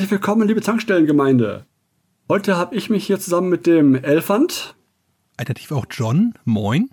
herzlich willkommen, liebe Tankstellengemeinde. Heute habe ich mich hier zusammen mit dem Elfant. Alternativ auch John. Moin.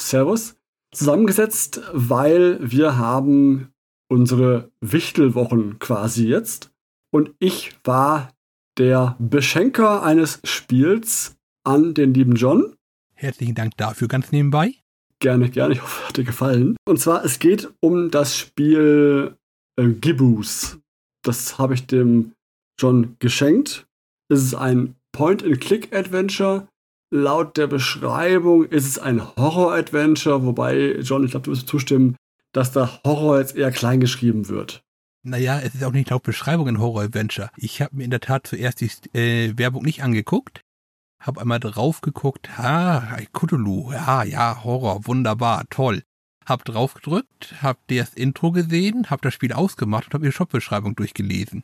Servus. Zusammengesetzt, weil wir haben unsere Wichtelwochen quasi jetzt. Und ich war der Beschenker eines Spiels an den lieben John. Herzlichen Dank dafür ganz nebenbei. Gerne, gerne. Ich hoffe, hat dir gefallen. Und zwar, es geht um das Spiel äh, Gibbous. Das habe ich dem John geschenkt. Es ist ein Point-and-Click-Adventure. Laut der Beschreibung ist es ein Horror-Adventure, wobei, John, ich glaube, du wirst zustimmen, dass da Horror jetzt eher klein geschrieben wird. Naja, es ist auch nicht laut Beschreibung ein Horror-Adventure. Ich habe mir in der Tat zuerst die äh, Werbung nicht angeguckt, habe einmal drauf geguckt, ha, Cthulhu, ja, ja, Horror, wunderbar, toll. Hab drauf gedrückt, hab das Intro gesehen, hab das Spiel ausgemacht und hab ihre Shop-Beschreibung durchgelesen.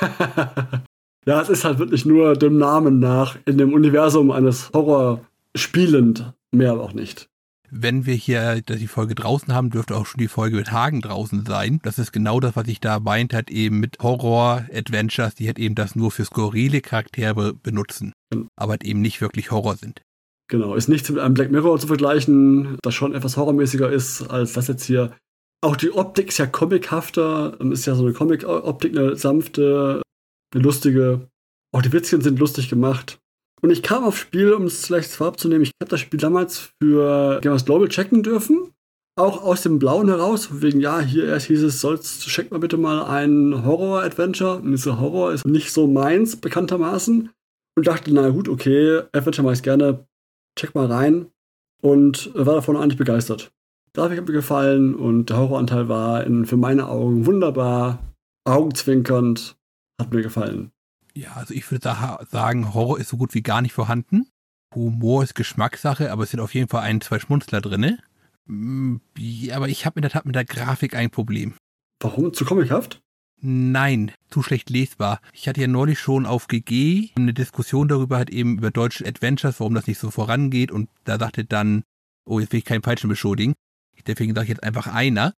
ja, es ist halt wirklich nur dem Namen nach in dem Universum eines Horror spielend, mehr aber auch nicht. Wenn wir hier die Folge draußen haben, dürfte auch schon die Folge mit Hagen draußen sein. Das ist genau das, was ich da meint, hat eben mit Horror-Adventures, die halt eben das nur für skurrile Charaktere benutzen, aber halt eben nicht wirklich Horror sind. Genau, ist nicht mit einem Black Mirror zu vergleichen, das schon etwas horrormäßiger ist als das jetzt hier. Auch die Optik ist ja comichafter, ist ja so eine Comic-Optik, eine sanfte, eine lustige. Auch die Witzchen sind lustig gemacht. Und ich kam aufs Spiel, um es vielleicht vorabzunehmen, ich habe das Spiel damals für Gamers Global checken dürfen. Auch aus dem Blauen heraus, wegen, ja, hier erst hieß es, sollst, check mal bitte mal ein Horror-Adventure. Und dieser Horror ist nicht so meins, bekanntermaßen. Und dachte, na gut, okay, Adventure mache ich gerne, check mal rein. Und war davon eigentlich begeistert. Grafik hat mir gefallen und der Horroranteil war in, für meine Augen wunderbar, augenzwinkernd, hat mir gefallen. Ja, also ich würde sagen, Horror ist so gut wie gar nicht vorhanden. Humor ist Geschmackssache, aber es sind auf jeden Fall ein, zwei Schmunzler drin. Mm, ja, aber ich habe in der Tat mit der Grafik ein Problem. Warum? Zu comichaft? Nein, zu schlecht lesbar. Ich hatte ja neulich schon auf GG eine Diskussion darüber, halt eben über deutsche Adventures, warum das nicht so vorangeht. Und da sagte dann, oh, jetzt will ich keinen Falschen beschuldigen. Deswegen sage ich jetzt einfach einer.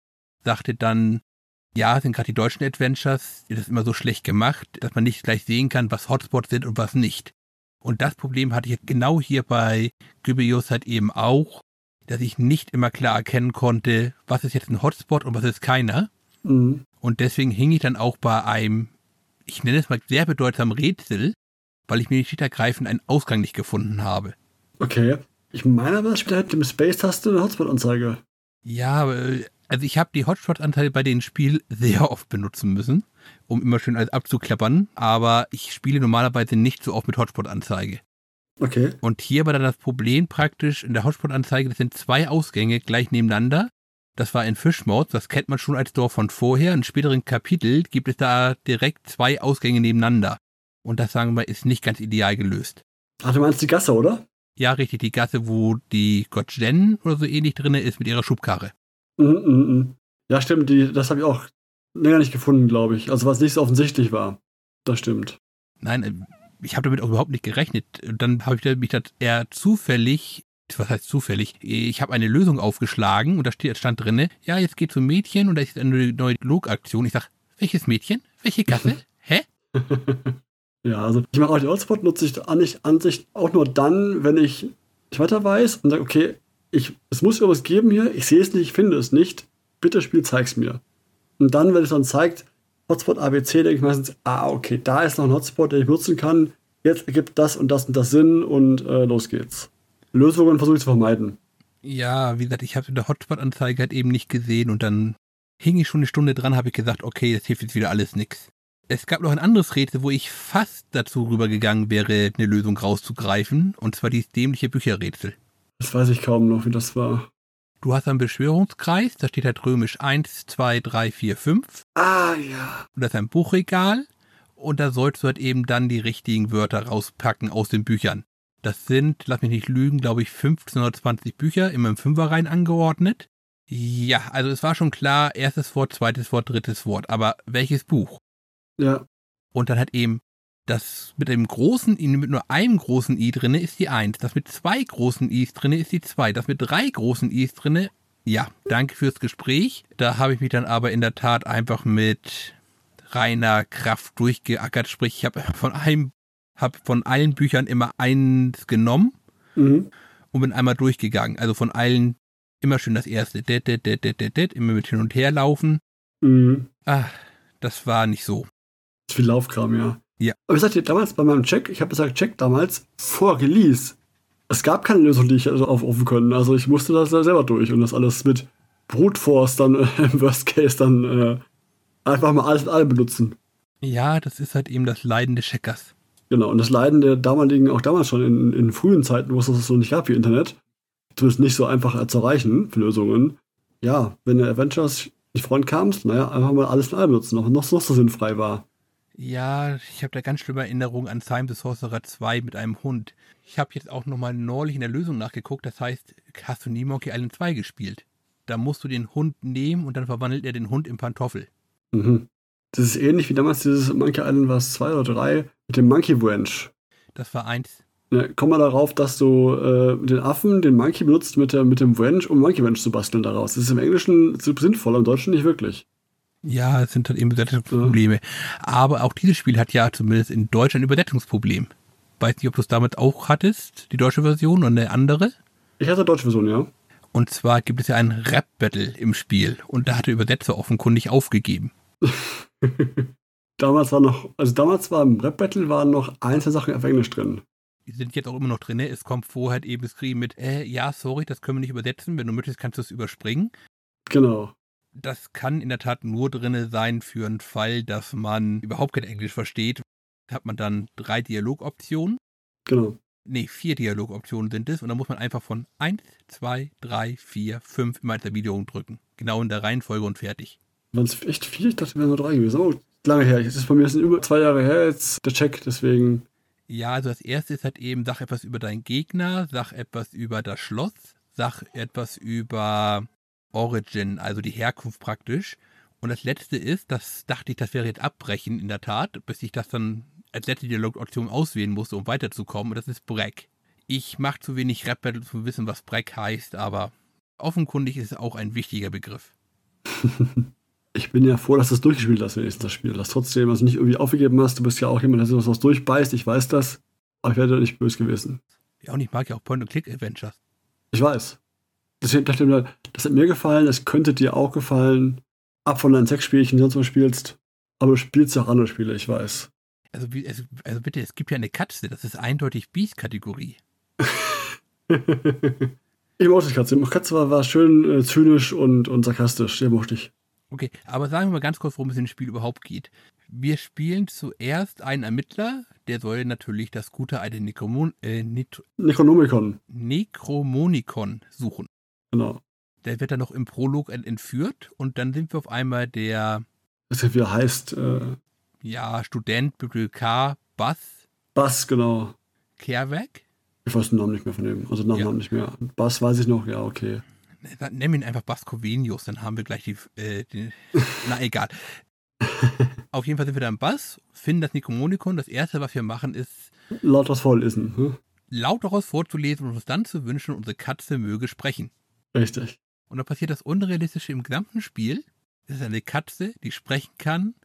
Sagte dann, ja, sind gerade die deutschen Adventures, das ist immer so schlecht gemacht, dass man nicht gleich sehen kann, was Hotspots sind und was nicht. Und das Problem hatte ich jetzt genau hier bei Gybius halt eben auch, dass ich nicht immer klar erkennen konnte, was ist jetzt ein Hotspot und was ist keiner. Mhm. Und deswegen hing ich dann auch bei einem, ich nenne es mal sehr bedeutsamen Rätsel, weil ich mir nicht ergreifend einen Ausgang nicht gefunden habe. Okay. Ich meine aber, das Spiel hat mit Space-Taste eine Hotspot-Anzeige. Ja, also ich habe die Hotspot-Anteile bei dem Spiel sehr oft benutzen müssen, um immer schön alles abzuklappern, aber ich spiele normalerweise nicht so oft mit Hotspot-Anzeige. Okay. Und hier war dann das Problem praktisch in der Hotspot-Anzeige, das sind zwei Ausgänge gleich nebeneinander. Das war in Fishmode, das kennt man schon als Dorf von vorher. In späteren Kapitel gibt es da direkt zwei Ausgänge nebeneinander. Und das, sagen wir, ist nicht ganz ideal gelöst. Ach, du meinst die Gasse, oder? Ja, richtig, die Gasse, wo die Gotchen oder so ähnlich drin ist mit ihrer Schubkarre. Mm, mm, mm. Ja, stimmt, die, das habe ich auch länger nicht gefunden, glaube ich. Also was nicht so offensichtlich war. Das stimmt. Nein, äh, ich habe damit auch überhaupt nicht gerechnet. Dann habe ich mich das eher zufällig, was heißt zufällig? Ich habe eine Lösung aufgeschlagen und da steht, stand drinne, ja, jetzt geht zum Mädchen und da ist eine neue Logaktion. Ich sage, welches Mädchen? Welche Gasse? Hä? ja, also ich mache auch die Hotspot, nutze ich an, an sich auch nur dann, wenn ich nicht weiter weiß und sage, okay, ich, es muss irgendwas geben hier, ich sehe es nicht, ich finde es nicht. Bitte Spiel, zeig's mir. Und dann, wenn es dann zeigt, Hotspot ABC, denke ich meistens, ah, okay, da ist noch ein Hotspot, den ich nutzen kann. Jetzt ergibt das und das und das Sinn und äh, los geht's. Lösungen versuche ich zu vermeiden. Ja, wie gesagt, ich habe in der Hotspot-Anzeige halt eben nicht gesehen und dann hing ich schon eine Stunde dran, habe ich gesagt, okay, das hilft jetzt wieder alles nix. Es gab noch ein anderes Rätsel, wo ich fast dazu rübergegangen wäre, eine Lösung rauszugreifen, und zwar dieses dämliche Bücherrätsel. Das weiß ich kaum noch, wie das war. Du hast einen Beschwörungskreis, da steht halt römisch 1, 2, 3, 4, 5. Ah, ja. Und das ist ein Buchregal. Und da sollst du halt eben dann die richtigen Wörter rauspacken aus den Büchern. Das sind, lass mich nicht lügen, glaube ich, 15 oder 20 Bücher, immer im Fünferreihen angeordnet. Ja, also es war schon klar, erstes Wort, zweites Wort, drittes Wort. Aber welches Buch? Ja. Und dann halt eben das mit dem großen I, mit nur einem großen I drinne ist die 1. Das mit zwei großen I's drinne ist die 2. Das mit drei großen I's drinne, ja, danke fürs Gespräch. Da habe ich mich dann aber in der Tat einfach mit reiner Kraft durchgeackert. Sprich, ich habe von einem, habe von allen Büchern immer eins genommen Mhm. und bin einmal durchgegangen. Also von allen immer schön das erste. Det, det, det, det, det, det, immer mit hin und her laufen. Mhm. Ah, das war nicht so. Ist viel Laufkram, ja. Ja. Aber ich sagte damals bei meinem Check, ich habe gesagt, Check damals vor Release. Es gab keine Lösung, die ich also aufrufen können. Also ich musste das da selber durch und das alles mit Brute Force dann äh, im Worst Case dann äh, einfach mal alles in allem benutzen. Ja, das ist halt eben das Leiden des Checkers. Genau, und das Leiden der damaligen, auch damals schon in, in frühen Zeiten, wo es das so nicht gab wie Internet, zumindest nicht so einfach zu erreichen für Lösungen. Ja, wenn der Avengers nicht vorankamst, naja, einfach mal alles in allem benutzen, noch, noch, noch so sinnfrei war. Ja, ich habe da ganz schlimme Erinnerungen an Time the Sorcerer 2 mit einem Hund. Ich habe jetzt auch nochmal neulich in der Lösung nachgeguckt. Das heißt, hast du nie Monkey Island 2 gespielt? Da musst du den Hund nehmen und dann verwandelt er den Hund in Pantoffel. Mhm. Das ist ähnlich wie damals dieses Monkey Island, was zwei oder drei, mit dem Monkey Wrench. Das war eins. Ja, komm mal darauf, dass du äh, den Affen, den Monkey benutzt mit, der, mit dem Wrench, um Monkey Wrench zu basteln daraus. Das ist im Englischen sinnvoll, im Deutschen nicht wirklich. Ja, es sind halt eben Übersetzungsprobleme. Aber auch dieses Spiel hat ja zumindest in Deutsch ein Übersetzungsproblem. Weiß nicht, ob du es damit auch hattest, die deutsche Version oder eine andere. Ich hatte deutsche Version, ja. Und zwar gibt es ja ein Rap-Battle im Spiel. Und da hat der Übersetzer offenkundig aufgegeben. damals war noch, also damals war im Rap-Battle waren noch einzelne Sachen auf Englisch drin. Die sind jetzt auch immer noch drin. ne? Es kommt vorher eben geschrieben mit, äh, ja, sorry, das können wir nicht übersetzen. Wenn du möchtest, kannst du es überspringen. Genau. Das kann in der Tat nur drinne sein für einen Fall, dass man überhaupt kein Englisch versteht. Da hat man dann drei Dialogoptionen. Genau. Nee, vier Dialogoptionen sind es. Und dann muss man einfach von 1, 2, 3, 4, 5 immer als Erwiderung drücken. Genau in der Reihenfolge und fertig. Waren es echt vier? Ich dachte, es wären nur drei gewesen. Oh, lange her. Es ist bei mir sind über zwei Jahre her jetzt der Check, deswegen. Ja, also das erste ist halt eben, sag etwas über deinen Gegner, sag etwas über das Schloss, sag etwas über Origin, also die Herkunft praktisch. Und das letzte ist, das dachte ich, das wäre jetzt abbrechen in der Tat, bis ich das dann als letzte Dialogoption auswählen musste, um weiterzukommen. Und das ist Breck. Ich mache zu wenig Rap Battle, um zu wissen, was Breck heißt, aber offenkundig ist es auch ein wichtiger Begriff. Ich bin ja froh, dass du es durchgespielt hast, wenigstens das Spiel. Dass trotzdem also nicht irgendwie aufgegeben hast. Du bist ja auch jemand, der sowas durchbeißt. Ich weiß das. Aber ich wäre nicht böse gewesen. Ja, und ich mag ja auch Point-and-Click-Adventures. Ich weiß. Deswegen dachte ich mir, das hat mir gefallen, es könnte dir auch gefallen. Ab von deinen Sexspielchen, die du sonst was spielst. Aber du spielst ja auch andere Spiele, ich weiß. Also, also, also bitte, es gibt ja eine Katze, das ist eindeutig Beast-Kategorie. ich mochte die Katze. Die Katze war, war schön äh, zynisch und, und sarkastisch. Die mochte ich. Okay, aber sagen wir mal ganz kurz, worum es in dem Spiel überhaupt geht. Wir spielen zuerst einen Ermittler, der soll natürlich das gute alte Necromon äh, Necronomicon. Necromonicon suchen. Genau. Der wird dann noch im Prolog ent entführt und dann sind wir auf einmal der Das ja wieder heißt, äh, ja, Student, Bibliothekar, Bass, Bass, genau. Kehrweg. Ich weiß den Namen nicht mehr von dem. Also den Namen Ja. nicht mehr. Bass weiß ich noch, ja, okay. Nennen wir ihn einfach Bass Covenius, dann haben wir gleich die, äh, die na egal. Auf jeden Fall sind wir dann Bass, finden das Necromonicon. Das erste, was wir machen, ist Laut was vorlesen. Hm? laut daraus vorzulesen und uns dann zu wünschen, unsere Katze möge sprechen. Richtig. Und dann passiert das Unrealistische im gesamten Spiel. Es ist eine Katze, die sprechen kann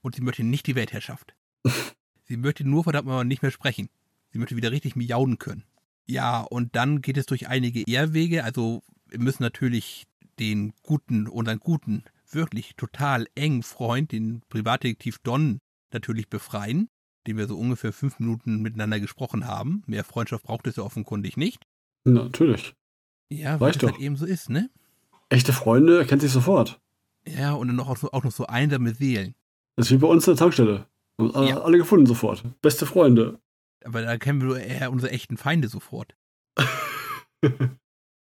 und sie möchte nicht die Weltherrschaft. sie möchte nur verdammt mal nicht mehr sprechen. Sie möchte wieder richtig miauen können. Ja, und dann geht es durch einige Irrwege. Also wir müssen natürlich den guten, unseren guten, wirklich total engen Freund, den Privatdetektiv Don, natürlich befreien, den wir so ungefähr fünf Minuten miteinander gesprochen haben. Mehr Freundschaft braucht es ja offenkundig nicht. Natürlich. Ja, weil es doch. halt eben so ist, ne? Echte Freunde erkennt sich sofort. Ja, und dann noch, auch, auch noch so einsame Seelen. Das ist wie bei uns in der Tankstelle. Alle, Ja. alle gefunden sofort. Beste Freunde. Aber da kennen wir eher unsere echten Feinde sofort.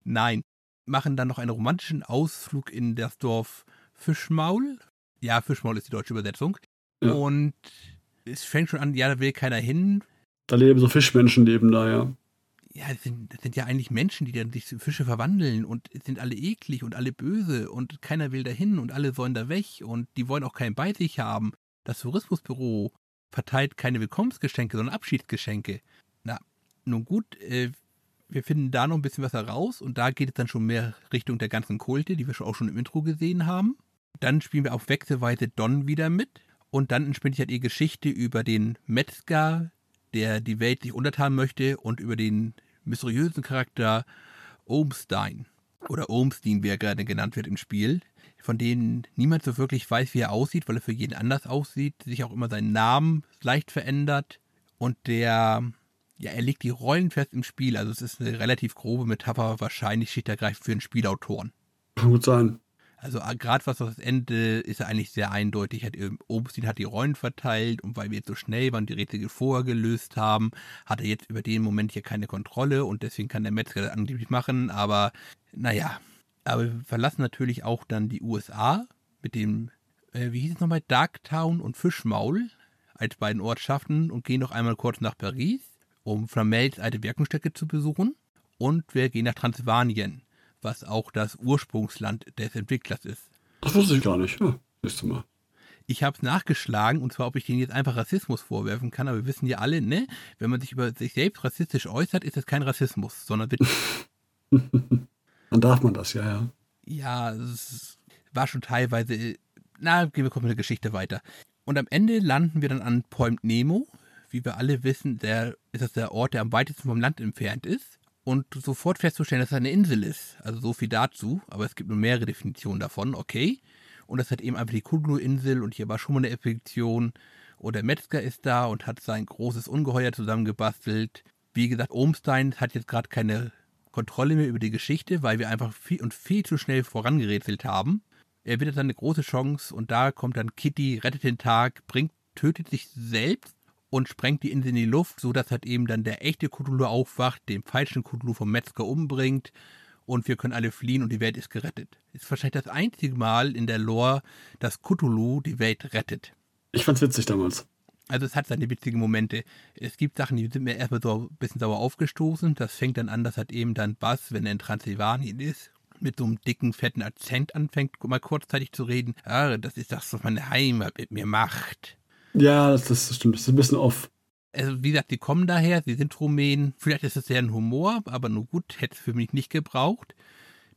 Nein. Machen dann noch einen romantischen Ausflug in das Dorf Fischmaul. Ja, Fischmaul ist die deutsche Übersetzung. Ja. Und es fängt schon an, ja, da will keiner hin. Da leben so Fischmenschen leben da, ja. Ja, das sind, sind ja eigentlich Menschen, die dann sich zu Fische verwandeln und sind alle eklig und alle böse und keiner will dahin und alle sollen da weg und die wollen auch keinen bei sich haben. Das Tourismusbüro verteilt keine Willkommensgeschenke, sondern Abschiedsgeschenke. Na, nun gut, äh, wir finden da noch ein bisschen was heraus und da geht es dann schon mehr Richtung der ganzen Kulte, die wir schon auch schon im Intro gesehen haben. Dann spielen wir auf Wechselweise Don wieder mit Und dann entspinnt sich halt die Geschichte über den Metzger, der die Welt sich untertan möchte und über den mysteriösen Charakter Ohmstein oder Ohmstein, wie er gerade genannt wird im Spiel, von denen niemand so wirklich weiß, wie er aussieht, weil er für jeden anders aussieht, sich auch immer seinen Namen leicht verändert und der, ja, er legt die Rollen fest im Spiel, also es ist eine relativ grobe Metapher, wahrscheinlich schichtschergreifend für einen Spielautoren. Kann gut sein. Also äh, gerade was das Ende ist er eigentlich sehr eindeutig. Hat, Obstin hat die Rollen verteilt und weil wir jetzt so schnell waren, die Rätsel vorher gelöst haben, hat er jetzt über den Moment hier keine Kontrolle und deswegen kann der Metzger das angeblich machen. Aber naja, aber wir verlassen natürlich auch dann die USA mit dem, äh, wie hieß es nochmal, Darktown und Fischmaul als beiden Ortschaften und gehen noch einmal kurz nach Paris, um Flamels alte Wirkungsstätte zu besuchen. Und wir gehen nach Transsilvanien was auch das Ursprungsland des Entwicklers ist. Das wusste ich gar nicht. Ja, siehst mal. Ich habe es nachgeschlagen, und zwar, ob ich denen jetzt einfach Rassismus vorwerfen kann, aber wir wissen ja alle, ne, wenn man sich über sich selbst rassistisch äußert, ist das kein Rassismus, sondern wird. Dann darf man das, ja, ja. Ja, es war schon teilweise. Na, gehen wir kurz mit der Geschichte weiter. Und am Ende landen wir dann an Point Nemo. Wie wir alle wissen, der, ist das der Ort, der am weitesten vom Land entfernt ist und sofort festzustellen, dass es eine Insel ist. Also so viel dazu, aber es gibt nur mehrere Definitionen davon, okay. Und das hat eben einfach die Kudlu-Insel und hier war schon mal eine Expedition. Und der Metzger ist da und hat sein großes Ungeheuer zusammengebastelt. Wie gesagt, Ohmstein hat jetzt gerade keine Kontrolle mehr über die Geschichte, weil wir einfach viel und viel zu schnell vorangerätselt haben. Er wird dann eine große Chance und da kommt dann Kitty, rettet den Tag, bringt, tötet sich selbst und sprengt die Insel in die Luft, sodass halt eben dann der echte Cthulhu aufwacht, den falschen Cthulhu vom Metzger umbringt und wir können alle fliehen und die Welt ist gerettet. Ist wahrscheinlich das einzige Mal in der Lore, dass Cthulhu die Welt rettet. Ich fand's witzig damals. Also es hat seine witzigen Momente. Es gibt Sachen, die sind mir erstmal so ein bisschen sauer aufgestoßen. Das fängt dann an, dass halt eben dann Bass, wenn er in Transsilvanien ist, mit so einem dicken, fetten Akzent anfängt, mal kurzzeitig zu reden. Ah, das ist das, was meine Heimat mit mir macht. Ja, das, das stimmt. Das ist ein bisschen off. Also, wie gesagt, die kommen daher, sie sind Rumänen. Vielleicht ist es ja ein Humor, aber nur gut, hätte es für mich nicht gebraucht.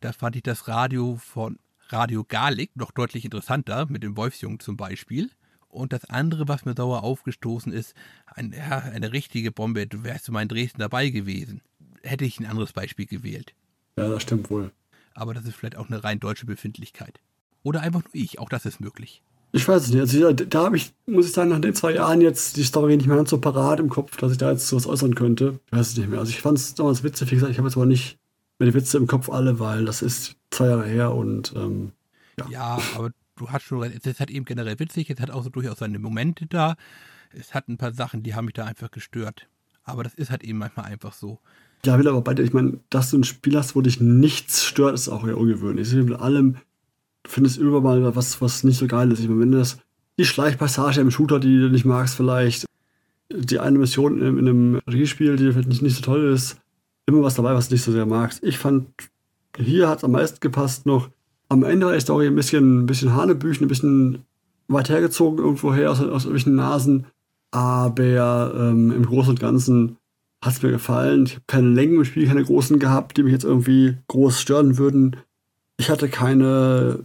Da fand ich das Radio von Radio Garlic noch deutlich interessanter, mit dem Wolfsjungen zum Beispiel. Und das andere, was mir sauer aufgestoßen ist, ein, ja, eine richtige Bombe, du wärst du mal in Dresden dabei gewesen. Hätte ich ein anderes Beispiel gewählt. Ja, das stimmt wohl. Aber das ist vielleicht auch eine rein deutsche Befindlichkeit. Oder einfach nur ich, auch das ist möglich. Ich weiß es nicht. Also da habe ich, muss ich sagen, nach den zwei Jahren jetzt die Story nicht mehr ganz so parat im Kopf, dass ich da jetzt sowas äußern könnte. Ich weiß es nicht mehr. Also ich fand es damals witzig. Wie gesagt, ich habe jetzt aber nicht mehr die Witze im Kopf alle, weil das ist zwei Jahre her und ähm, ja. Ja, aber du hast schon recht. Es ist halt eben generell witzig. Es hat auch so durchaus seine Momente da. Es hat ein paar Sachen, die haben mich da einfach gestört. Aber das ist halt eben manchmal einfach so. Ja, will aber beide, ich meine, dass du ein Spiel hast, wo dich nichts stört, ist auch ja ungewöhnlich. Ich mit allem findest überall was, was nicht so geil ist. Ich meine, wenn das die Schleichpassage im Shooter, die du nicht magst, vielleicht die eine Mission in, in einem Regiespiel, die vielleicht nicht, nicht so toll ist, immer was dabei, was du nicht so sehr magst. Ich fand, hier hat es am meisten gepasst noch. Am Ende war die Story ein bisschen, ein bisschen Hanebüchen, ein bisschen weit hergezogen irgendwoher aus, aus irgendwelchen Nasen. Aber ähm, im Großen und Ganzen hat es mir gefallen. Ich habe keine Längen im Spiel, keine großen gehabt, die mich jetzt irgendwie groß stören würden. Ich hatte keine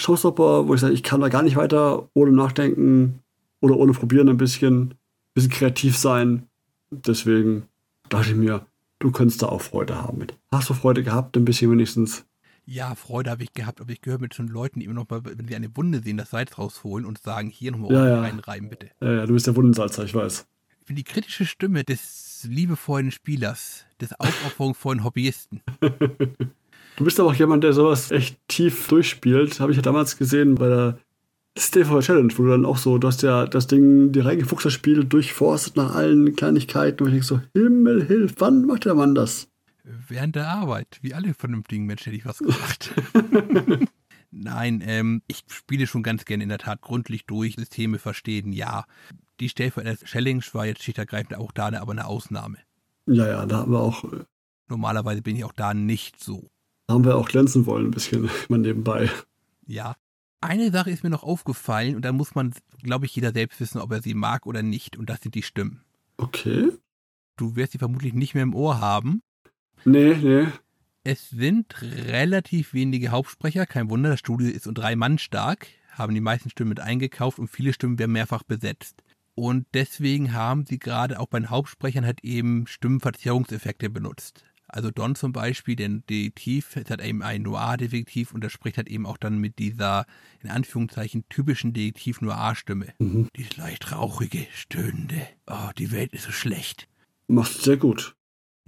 Showstopper, wo ich sage, ich kann da gar nicht weiter ohne nachdenken oder ohne probieren ein bisschen, ein bisschen kreativ sein. Deswegen dachte ich mir, du könntest da auch Freude haben mit. Hast du Freude gehabt, ein bisschen wenigstens? Ja, Freude habe ich gehabt, aber ich gehöre mit schon Leuten, die immer noch mal, wenn sie eine Wunde sehen, das Salz rausholen und sagen, hier nochmal ja, ja. reinreiben, bitte. Ja, ja, du bist der Wundensalzer, ich weiß. Ich bin die kritische Stimme des liebevollen Spielers, des aufopferungsvollen Hobbyisten. Du bist aber auch jemand, der sowas echt tief durchspielt. Habe ich ja damals gesehen bei der Stay Challenge, wo du dann auch so, du hast ja das Ding, die reingefuchst das Spiel durchforstet nach allen Kleinigkeiten und ich denke so, Himmel, hilf, wann macht der Mann das? Während der Arbeit, wie alle vernünftigen Menschen hätte ich was gesagt. Nein, ähm, ich spiele schon ganz gerne in der Tat gründlich durch, Systeme verstehen, ja. Die Stellvertreter Challenge war jetzt schichtschergreifend auch da, aber eine Ausnahme. Ja, ja, da haben wir auch. Äh, Normalerweise bin ich auch da nicht so haben wir auch glänzen wollen, ein bisschen mal nebenbei. Ja. Eine Sache ist mir noch aufgefallen und da muss man, glaube ich, jeder selbst wissen, ob er sie mag oder nicht. Und das sind die Stimmen. Okay. Du wirst sie vermutlich nicht mehr im Ohr haben. Nee, nee. Es sind relativ wenige Hauptsprecher. Kein Wunder, das Studio ist um drei Mann stark. haben die meisten Stimmen mit eingekauft und viele Stimmen werden mehrfach besetzt. Und deswegen haben sie gerade auch bei den Hauptsprechern halt eben Stimmenverzerrungseffekte benutzt. Also Don zum Beispiel, der Detektiv, ist halt eben ein Noir-Detektiv und der spricht halt eben auch dann mit dieser, in Anführungszeichen, typischen Detektiv-Noir-Stimme. Mhm. Die leicht rauchige, stöhnende. Oh, die Welt ist so schlecht. Macht sehr gut.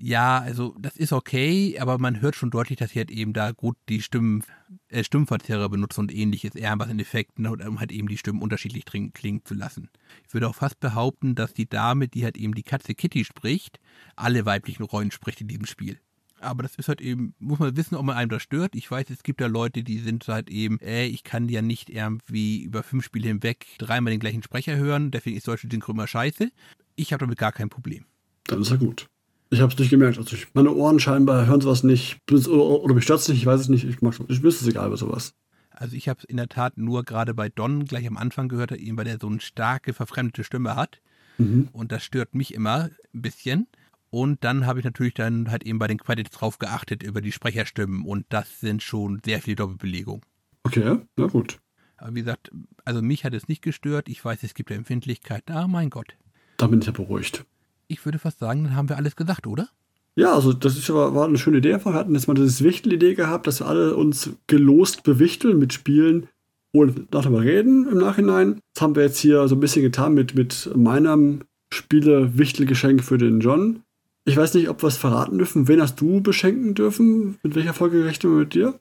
Ja, also das ist okay, aber man hört schon deutlich, dass sie halt eben da gut die Stimmen, äh, Stimmverzerrer benutzen und ähnliches, eher was in Effekten, um halt eben die Stimmen unterschiedlich klingen zu lassen. Ich würde auch fast behaupten, dass die Dame, die halt eben die Katze Kitty spricht, alle weiblichen Rollen spricht in diesem Spiel. Aber das ist halt eben, muss man wissen, ob man einem das stört. Ich weiß, es gibt ja Leute, die sind halt eben, ey, ich kann ja nicht irgendwie über fünf Spiele hinweg dreimal den gleichen Sprecher hören, deswegen ist deutsche Synchro immer scheiße. Ich habe damit gar kein Problem. Dann ist ja gut. Ich habe es nicht gemerkt. Also ich, meine Ohren scheinbar hören sowas nicht. Oder, oder mich stört es nicht, ich weiß es nicht. Ich, mag, ich wüsste es egal bei sowas. Also ich habe es in der Tat nur gerade bei Don gleich am Anfang gehört, eben weil der so eine starke, verfremdete Stimme hat. Mhm. Und das stört mich immer ein bisschen. Und dann habe ich natürlich dann halt eben bei den Credits drauf geachtet über die Sprecherstimmen. Und das sind schon sehr viele Doppelbelegungen. Okay, na gut. Aber wie gesagt, also mich hat es nicht gestört. Ich weiß, es gibt ja Empfindlichkeit. Ah, mein Gott. Da bin ich ja beruhigt ich würde fast sagen, dann haben wir alles gesagt, oder? Ja, also das ist, war, war eine schöne Idee. Wir hatten jetzt mal diese Wichtel-Idee gehabt, dass wir alle uns gelost bewichteln mit Spielen und darüber reden im Nachhinein. Das haben wir jetzt hier so ein bisschen getan mit, mit meinem Spiele-Wichtelgeschenk für den John. Ich weiß nicht, ob wir es verraten dürfen. Wen hast du beschenken dürfen? Mit welcher Folge rechnen wir mit dir?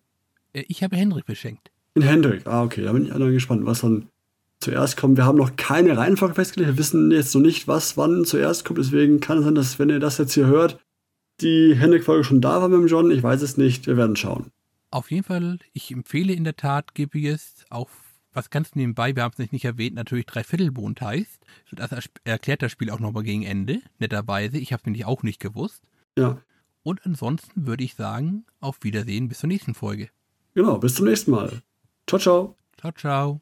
Äh, ich habe Hendrik beschenkt. In Hendrik, ah, okay. Da bin ich dann gespannt, was dann zuerst kommt. Wir haben noch keine Reihenfolge festgelegt. Wir wissen jetzt noch nicht, was wann zuerst kommt. Deswegen kann es sein, dass, wenn ihr das jetzt hier hört, die Hendrik-Folge schon da war mit dem John. Ich weiß es nicht. Wir werden schauen. Auf jeden Fall, ich empfehle in der Tat GPS auch was ganz nebenbei, wir haben es nicht erwähnt, natürlich Dreiviertelbond heißt. Das erklärt das Spiel auch nochmal gegen Ende, netterweise. Ich habe es nämlich auch nicht gewusst. Ja. Und ansonsten würde ich sagen, auf Wiedersehen bis zur nächsten Folge. Genau, bis zum nächsten Mal. Ciao, ciao. Ciao, ciao.